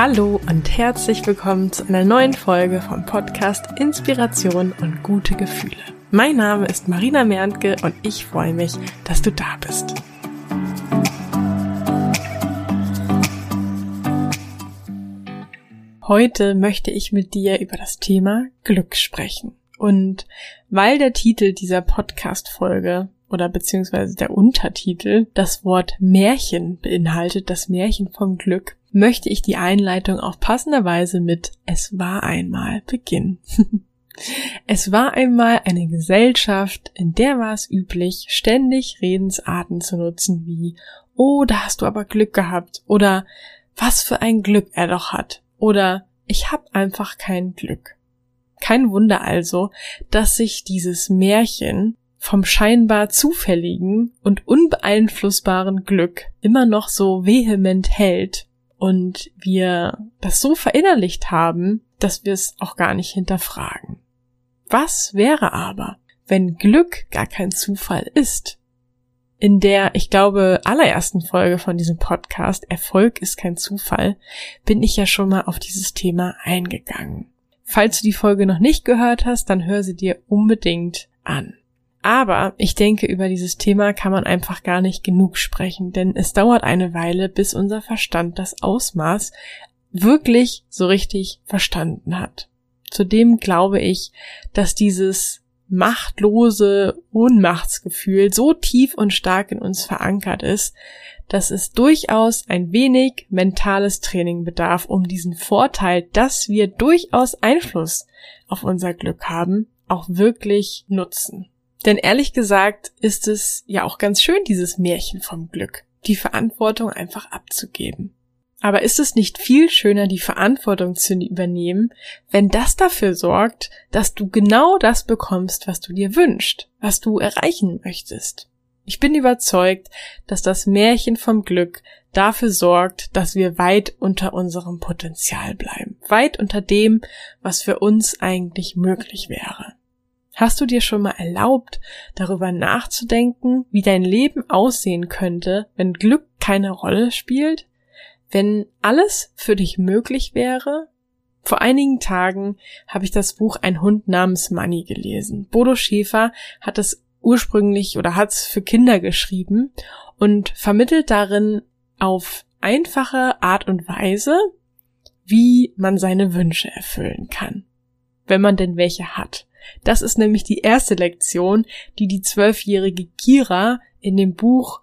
Hallo und herzlich willkommen zu einer neuen Folge vom Podcast Inspiration und gute Gefühle. Mein Name ist Marina Merntke und ich freue mich, dass du da bist. Heute möchte ich mit dir über das Thema Glück sprechen. Und weil der Titel dieser Podcast-Folge oder beziehungsweise der Untertitel das Wort Märchen beinhaltet, das Märchen vom Glück, möchte ich die Einleitung auf passender Weise mit Es war einmal beginnen. es war einmal eine Gesellschaft, in der war es üblich, ständig Redensarten zu nutzen wie Oh, da hast du aber Glück gehabt oder Was für ein Glück er doch hat oder Ich hab einfach kein Glück. Kein Wunder also, dass sich dieses Märchen vom scheinbar zufälligen und unbeeinflussbaren Glück immer noch so vehement hält und wir das so verinnerlicht haben, dass wir es auch gar nicht hinterfragen. Was wäre aber, wenn Glück gar kein Zufall ist? In der, ich glaube, allerersten Folge von diesem Podcast Erfolg ist kein Zufall, bin ich ja schon mal auf dieses Thema eingegangen. Falls du die Folge noch nicht gehört hast, dann hör sie dir unbedingt an. Aber ich denke, über dieses Thema kann man einfach gar nicht genug sprechen, denn es dauert eine Weile, bis unser Verstand das Ausmaß wirklich so richtig verstanden hat. Zudem glaube ich, dass dieses machtlose Ohnmachtsgefühl so tief und stark in uns verankert ist, dass es durchaus ein wenig mentales Training bedarf, um diesen Vorteil, dass wir durchaus Einfluss auf unser Glück haben, auch wirklich nutzen. Denn ehrlich gesagt ist es ja auch ganz schön, dieses Märchen vom Glück, die Verantwortung einfach abzugeben. Aber ist es nicht viel schöner, die Verantwortung zu übernehmen, wenn das dafür sorgt, dass du genau das bekommst, was du dir wünschst, was du erreichen möchtest? Ich bin überzeugt, dass das Märchen vom Glück dafür sorgt, dass wir weit unter unserem Potenzial bleiben, weit unter dem, was für uns eigentlich möglich wäre. Hast du dir schon mal erlaubt, darüber nachzudenken, wie dein Leben aussehen könnte, wenn Glück keine Rolle spielt? Wenn alles für dich möglich wäre? Vor einigen Tagen habe ich das Buch Ein Hund namens Money gelesen. Bodo Schäfer hat es ursprünglich oder hat es für Kinder geschrieben und vermittelt darin auf einfache Art und Weise, wie man seine Wünsche erfüllen kann, wenn man denn welche hat. Das ist nämlich die erste Lektion, die die zwölfjährige Kira in dem Buch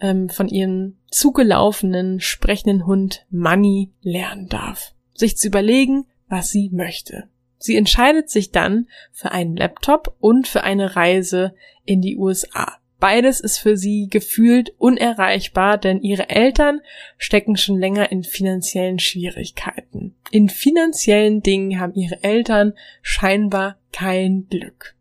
ähm, von ihrem zugelaufenen sprechenden Hund Money lernen darf. Sich zu überlegen, was sie möchte. Sie entscheidet sich dann für einen Laptop und für eine Reise in die USA. Beides ist für sie gefühlt unerreichbar, denn ihre Eltern stecken schon länger in finanziellen Schwierigkeiten. In finanziellen Dingen haben ihre Eltern scheinbar kein Glück.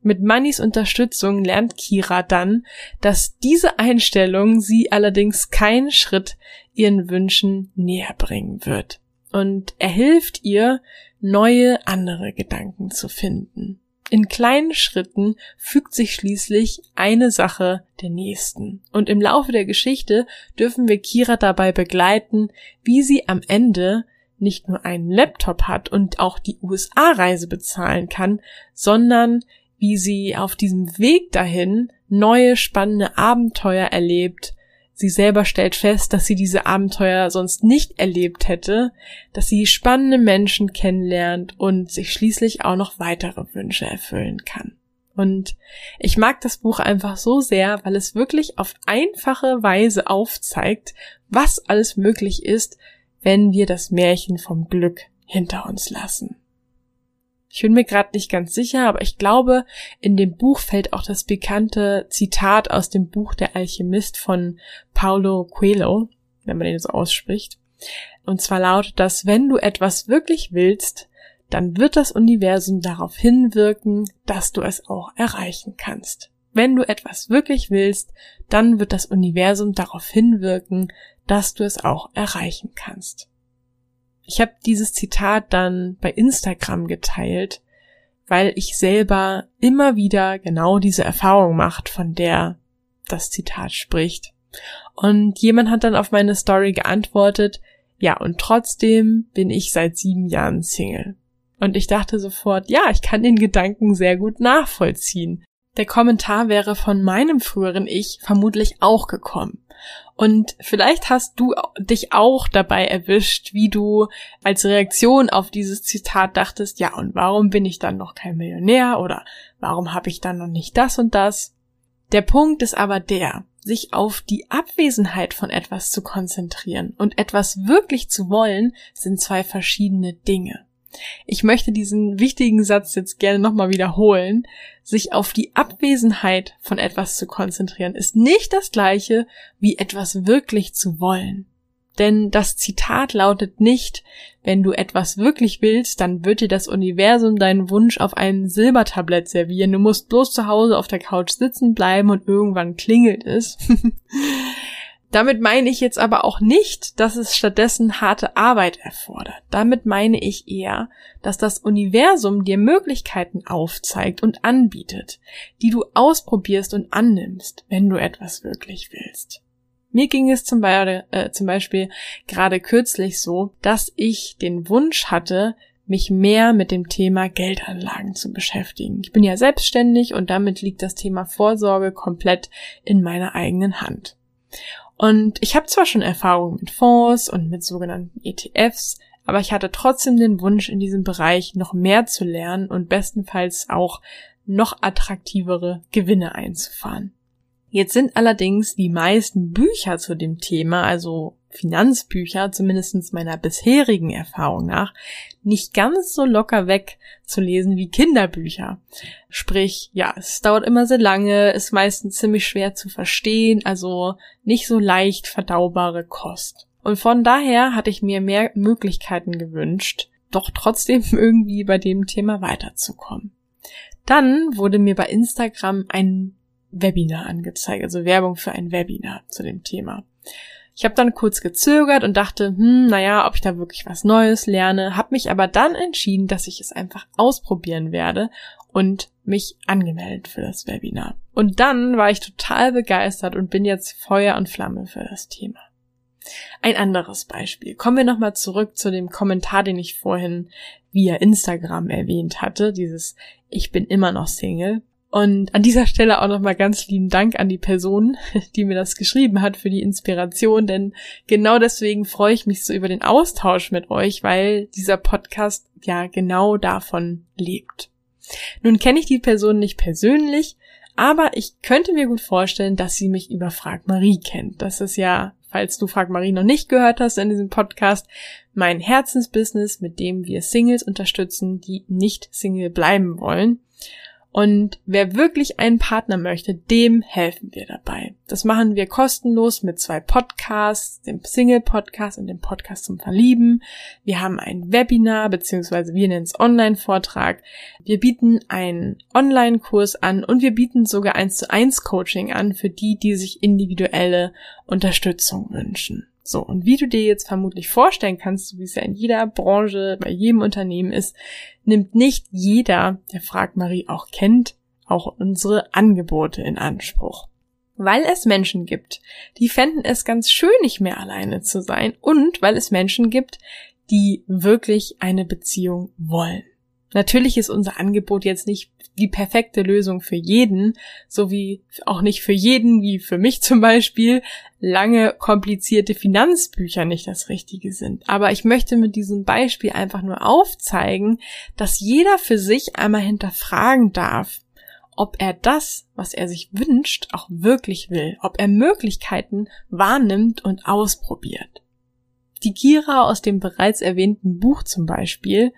Mit Mannys Unterstützung lernt Kira dann, dass diese Einstellung sie allerdings keinen Schritt ihren Wünschen näher bringen wird. Und er hilft ihr, neue andere Gedanken zu finden. In kleinen Schritten fügt sich schließlich eine Sache der nächsten. Und im Laufe der Geschichte dürfen wir Kira dabei begleiten, wie sie am Ende nicht nur einen Laptop hat und auch die USA-Reise bezahlen kann, sondern wie sie auf diesem Weg dahin neue spannende Abenteuer erlebt, Sie selber stellt fest, dass sie diese Abenteuer sonst nicht erlebt hätte, dass sie spannende Menschen kennenlernt und sich schließlich auch noch weitere Wünsche erfüllen kann. Und ich mag das Buch einfach so sehr, weil es wirklich auf einfache Weise aufzeigt, was alles möglich ist, wenn wir das Märchen vom Glück hinter uns lassen. Ich bin mir gerade nicht ganz sicher, aber ich glaube, in dem Buch fällt auch das bekannte Zitat aus dem Buch Der Alchemist von Paulo Coelho, wenn man den so ausspricht. Und zwar lautet das, wenn du etwas wirklich willst, dann wird das Universum darauf hinwirken, dass du es auch erreichen kannst. Wenn du etwas wirklich willst, dann wird das Universum darauf hinwirken, dass du es auch erreichen kannst. Ich habe dieses Zitat dann bei Instagram geteilt, weil ich selber immer wieder genau diese Erfahrung macht, von der das Zitat spricht. Und jemand hat dann auf meine Story geantwortet, Ja, und trotzdem bin ich seit sieben Jahren Single. Und ich dachte sofort, ja, ich kann den Gedanken sehr gut nachvollziehen. Der Kommentar wäre von meinem früheren Ich vermutlich auch gekommen. Und vielleicht hast du dich auch dabei erwischt, wie du als Reaktion auf dieses Zitat dachtest, ja, und warum bin ich dann noch kein Millionär oder warum habe ich dann noch nicht das und das? Der Punkt ist aber der, sich auf die Abwesenheit von etwas zu konzentrieren und etwas wirklich zu wollen, sind zwei verschiedene Dinge. Ich möchte diesen wichtigen Satz jetzt gerne nochmal wiederholen. Sich auf die Abwesenheit von etwas zu konzentrieren, ist nicht das gleiche wie etwas wirklich zu wollen. Denn das Zitat lautet nicht, wenn du etwas wirklich willst, dann wird dir das Universum deinen Wunsch auf einem Silbertablett servieren. Du musst bloß zu Hause auf der Couch sitzen bleiben und irgendwann klingelt es. Damit meine ich jetzt aber auch nicht, dass es stattdessen harte Arbeit erfordert. Damit meine ich eher, dass das Universum dir Möglichkeiten aufzeigt und anbietet, die du ausprobierst und annimmst, wenn du etwas wirklich willst. Mir ging es zum, Be äh, zum Beispiel gerade kürzlich so, dass ich den Wunsch hatte, mich mehr mit dem Thema Geldanlagen zu beschäftigen. Ich bin ja selbstständig und damit liegt das Thema Vorsorge komplett in meiner eigenen Hand. Und ich habe zwar schon Erfahrung mit Fonds und mit sogenannten ETFs, aber ich hatte trotzdem den Wunsch, in diesem Bereich noch mehr zu lernen und bestenfalls auch noch attraktivere Gewinne einzufahren. Jetzt sind allerdings die meisten Bücher zu dem Thema, also Finanzbücher, zumindest meiner bisherigen Erfahrung nach, nicht ganz so locker weg zu lesen wie Kinderbücher. Sprich, ja, es dauert immer sehr lange, ist meistens ziemlich schwer zu verstehen, also nicht so leicht verdaubare Kost. Und von daher hatte ich mir mehr Möglichkeiten gewünscht, doch trotzdem irgendwie bei dem Thema weiterzukommen. Dann wurde mir bei Instagram ein Webinar angezeigt, also Werbung für ein Webinar zu dem Thema. Ich habe dann kurz gezögert und dachte, hm, naja, ob ich da wirklich was Neues lerne, habe mich aber dann entschieden, dass ich es einfach ausprobieren werde und mich angemeldet für das Webinar. Und dann war ich total begeistert und bin jetzt Feuer und Flamme für das Thema. Ein anderes Beispiel. Kommen wir nochmal zurück zu dem Kommentar, den ich vorhin via Instagram erwähnt hatte, dieses Ich bin immer noch Single. Und an dieser Stelle auch nochmal ganz lieben Dank an die Person, die mir das geschrieben hat, für die Inspiration, denn genau deswegen freue ich mich so über den Austausch mit euch, weil dieser Podcast ja genau davon lebt. Nun kenne ich die Person nicht persönlich, aber ich könnte mir gut vorstellen, dass sie mich über Frag Marie kennt. Das ist ja, falls du Frag Marie noch nicht gehört hast in diesem Podcast, mein Herzensbusiness, mit dem wir Singles unterstützen, die nicht Single bleiben wollen. Und wer wirklich einen Partner möchte, dem helfen wir dabei. Das machen wir kostenlos mit zwei Podcasts, dem Single-Podcast und dem Podcast zum Verlieben. Wir haben ein Webinar, beziehungsweise wir nennen es Online-Vortrag. Wir bieten einen Online-Kurs an und wir bieten sogar eins zu eins Coaching an für die, die sich individuelle Unterstützung wünschen. So, und wie du dir jetzt vermutlich vorstellen kannst, so wie es ja in jeder Branche, bei jedem Unternehmen ist, nimmt nicht jeder, der Frag Marie auch kennt, auch unsere Angebote in Anspruch. Weil es Menschen gibt, die fänden es ganz schön, nicht mehr alleine zu sein und weil es Menschen gibt, die wirklich eine Beziehung wollen. Natürlich ist unser Angebot jetzt nicht die perfekte Lösung für jeden, so wie auch nicht für jeden, wie für mich zum Beispiel, lange komplizierte Finanzbücher nicht das Richtige sind. Aber ich möchte mit diesem Beispiel einfach nur aufzeigen, dass jeder für sich einmal hinterfragen darf, ob er das, was er sich wünscht, auch wirklich will, ob er Möglichkeiten wahrnimmt und ausprobiert. Die Kira aus dem bereits erwähnten Buch zum Beispiel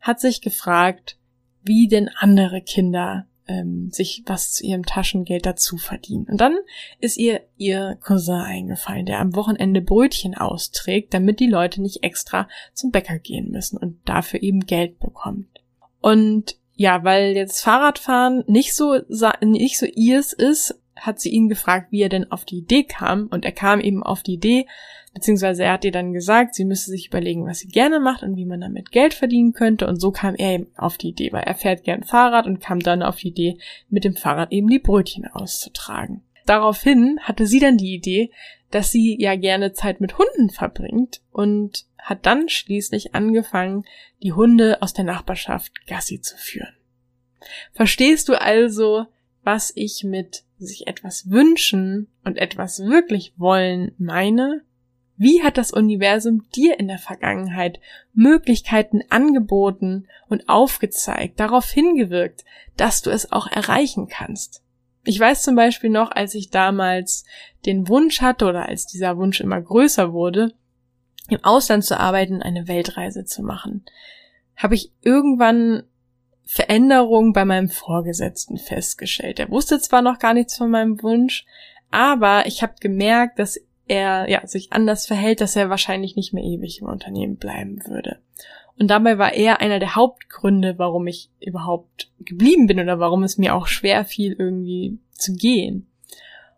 hat sich gefragt, wie denn andere Kinder ähm, sich was zu ihrem Taschengeld dazu verdienen. Und dann ist ihr ihr Cousin eingefallen, der am Wochenende Brötchen austrägt, damit die Leute nicht extra zum Bäcker gehen müssen und dafür eben Geld bekommt. Und ja, weil jetzt Fahrradfahren nicht so nicht so ihrs ist, hat sie ihn gefragt, wie er denn auf die Idee kam. Und er kam eben auf die Idee, beziehungsweise er hat ihr dann gesagt, sie müsse sich überlegen, was sie gerne macht und wie man damit Geld verdienen könnte. Und so kam er eben auf die Idee, weil er fährt gern Fahrrad und kam dann auf die Idee, mit dem Fahrrad eben die Brötchen auszutragen. daraufhin hatte sie dann die Idee, dass sie ja gerne Zeit mit Hunden verbringt und hat dann schließlich angefangen, die Hunde aus der Nachbarschaft Gassi zu führen. Verstehst du also, was ich mit sich etwas wünschen und etwas wirklich wollen meine? Wie hat das Universum dir in der Vergangenheit Möglichkeiten angeboten und aufgezeigt, darauf hingewirkt, dass du es auch erreichen kannst? Ich weiß zum Beispiel noch, als ich damals den Wunsch hatte oder als dieser Wunsch immer größer wurde, im Ausland zu arbeiten, eine Weltreise zu machen, habe ich irgendwann Veränderungen bei meinem Vorgesetzten festgestellt. Er wusste zwar noch gar nichts von meinem Wunsch, aber ich habe gemerkt, dass er ja, sich anders verhält, dass er wahrscheinlich nicht mehr ewig im Unternehmen bleiben würde. Und dabei war er einer der Hauptgründe, warum ich überhaupt geblieben bin oder warum es mir auch schwer fiel, irgendwie zu gehen.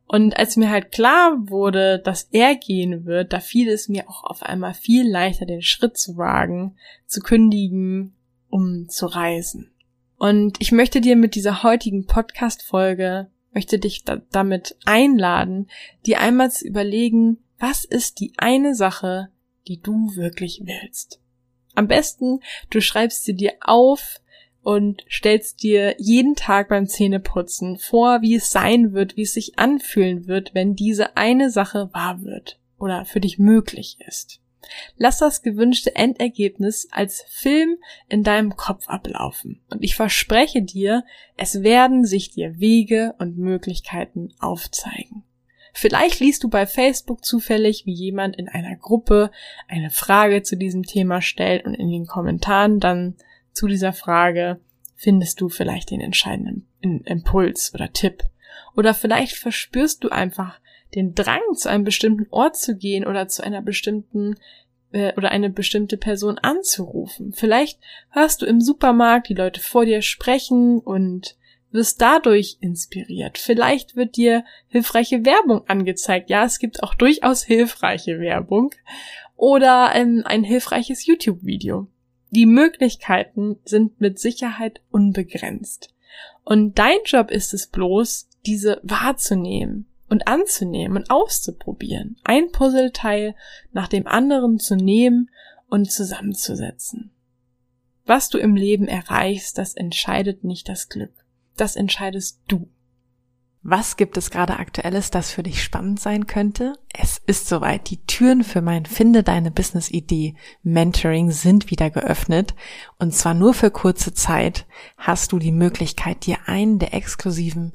Und als mir halt klar wurde, dass er gehen wird, da fiel es mir auch auf einmal viel leichter, den Schritt zu wagen, zu kündigen, um zu reisen. Und ich möchte dir mit dieser heutigen Podcast-Folge, möchte dich da damit einladen, dir einmal zu überlegen, was ist die eine Sache, die du wirklich willst. Am besten, du schreibst sie dir auf und stellst dir jeden Tag beim Zähneputzen vor, wie es sein wird, wie es sich anfühlen wird, wenn diese eine Sache wahr wird oder für dich möglich ist. Lass das gewünschte Endergebnis als Film in deinem Kopf ablaufen. Und ich verspreche dir, es werden sich dir Wege und Möglichkeiten aufzeigen. Vielleicht liest du bei Facebook zufällig, wie jemand in einer Gruppe eine Frage zu diesem Thema stellt und in den Kommentaren dann zu dieser Frage findest du vielleicht den entscheidenden Impuls oder Tipp. Oder vielleicht verspürst du einfach den Drang, zu einem bestimmten Ort zu gehen oder zu einer bestimmten äh, oder eine bestimmte Person anzurufen. Vielleicht hörst du im Supermarkt die Leute vor dir sprechen und wirst dadurch inspiriert. Vielleicht wird dir hilfreiche Werbung angezeigt. Ja, es gibt auch durchaus hilfreiche Werbung oder ähm, ein hilfreiches YouTube-Video. Die Möglichkeiten sind mit Sicherheit unbegrenzt. Und dein Job ist es bloß, diese wahrzunehmen und anzunehmen und auszuprobieren, ein Puzzleteil nach dem anderen zu nehmen und zusammenzusetzen. Was du im Leben erreichst, das entscheidet nicht das Glück. Das entscheidest du. Was gibt es gerade aktuelles, das für dich spannend sein könnte? Es ist soweit. Die Türen für mein Finde deine Business Idee Mentoring sind wieder geöffnet. Und zwar nur für kurze Zeit hast du die Möglichkeit, dir einen der exklusiven